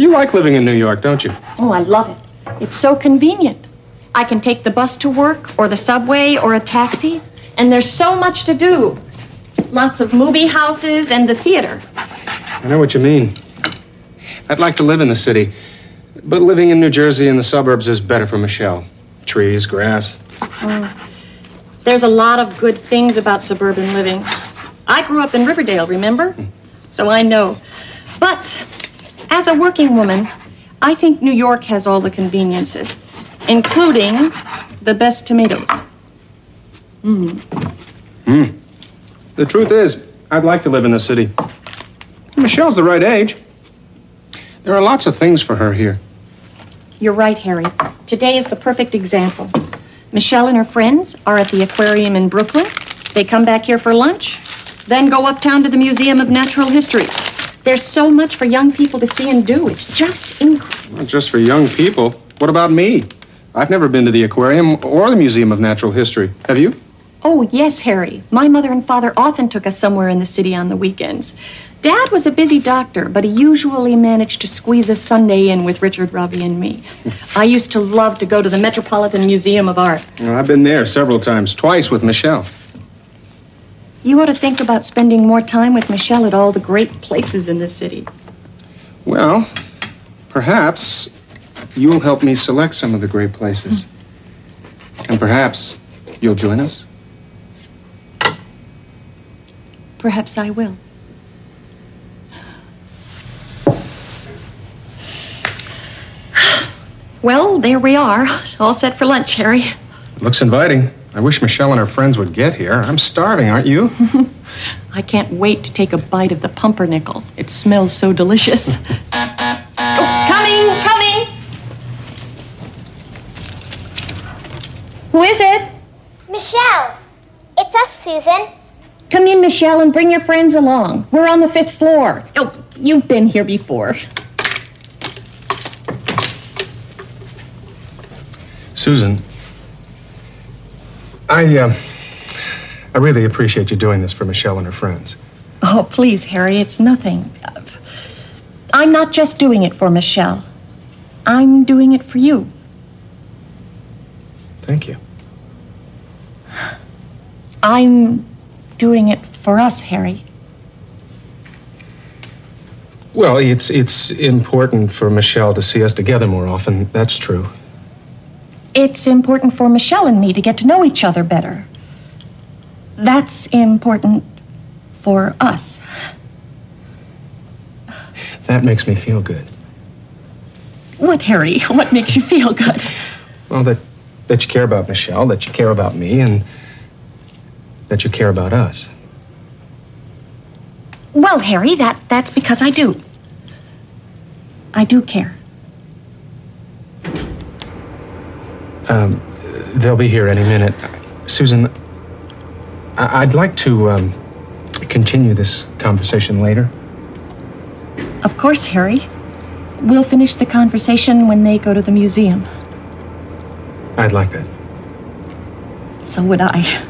You like living in New York, don't you? Oh, I love it. It's so convenient. I can take the bus to work, or the subway, or a taxi, and there's so much to do. Lots of movie houses and the theater. I know what you mean. I'd like to live in the city, but living in New Jersey in the suburbs is better for Michelle. Trees, grass. Oh. There's a lot of good things about suburban living. I grew up in Riverdale, remember? Hmm. So I know. But as a working woman, I think New York has all the conveniences, including the best tomatoes. Hmm. Hmm. The truth is, I'd like to live in the city. Michelle's the right age. There are lots of things for her here. You're right, Harry. Today is the perfect example. Michelle and her friends are at the aquarium in Brooklyn. They come back here for lunch, then go uptown to the Museum of Natural History. There's so much for young people to see and do. It's just incredible. Not just for young people. What about me? I've never been to the aquarium or the Museum of Natural History. Have you? Oh, yes, Harry. My mother and father often took us somewhere in the city on the weekends. Dad was a busy doctor, but he usually managed to squeeze a Sunday in with Richard, Robbie, and me. I used to love to go to the Metropolitan Museum of Art. Well, I've been there several times, twice with Michelle. You ought to think about spending more time with Michelle at all the great places in the city. Well, perhaps you'll help me select some of the great places. Hmm. And perhaps you'll join us. Perhaps I will. Well, there we are. All set for lunch, Harry. Looks inviting. I wish Michelle and her friends would get here. I'm starving, aren't you? I can't wait to take a bite of the pumpernickel. It smells so delicious. oh, coming, coming! Who is it? Michelle, it's us, Susan. Come in, Michelle, and bring your friends along. We're on the fifth floor. Oh, you've been here before. Susan, I, uh, I really appreciate you doing this for Michelle and her friends. Oh, please, Harry, it's nothing. I'm not just doing it for Michelle. I'm doing it for you. Thank you. I'm doing it for us, Harry. Well, it's it's important for Michelle to see us together more often. That's true. It's important for Michelle and me to get to know each other better. That's important for us. That makes me feel good. What, Harry? What makes you feel good? Well, that that you care about Michelle, that you care about me, and that you care about us. Well, Harry, that, that's because I do. I do care. Um, they'll be here any minute. Susan, I- I'd like to um, continue this conversation later. Of course, Harry. We'll finish the conversation when they go to the museum. I'd like that. So would I.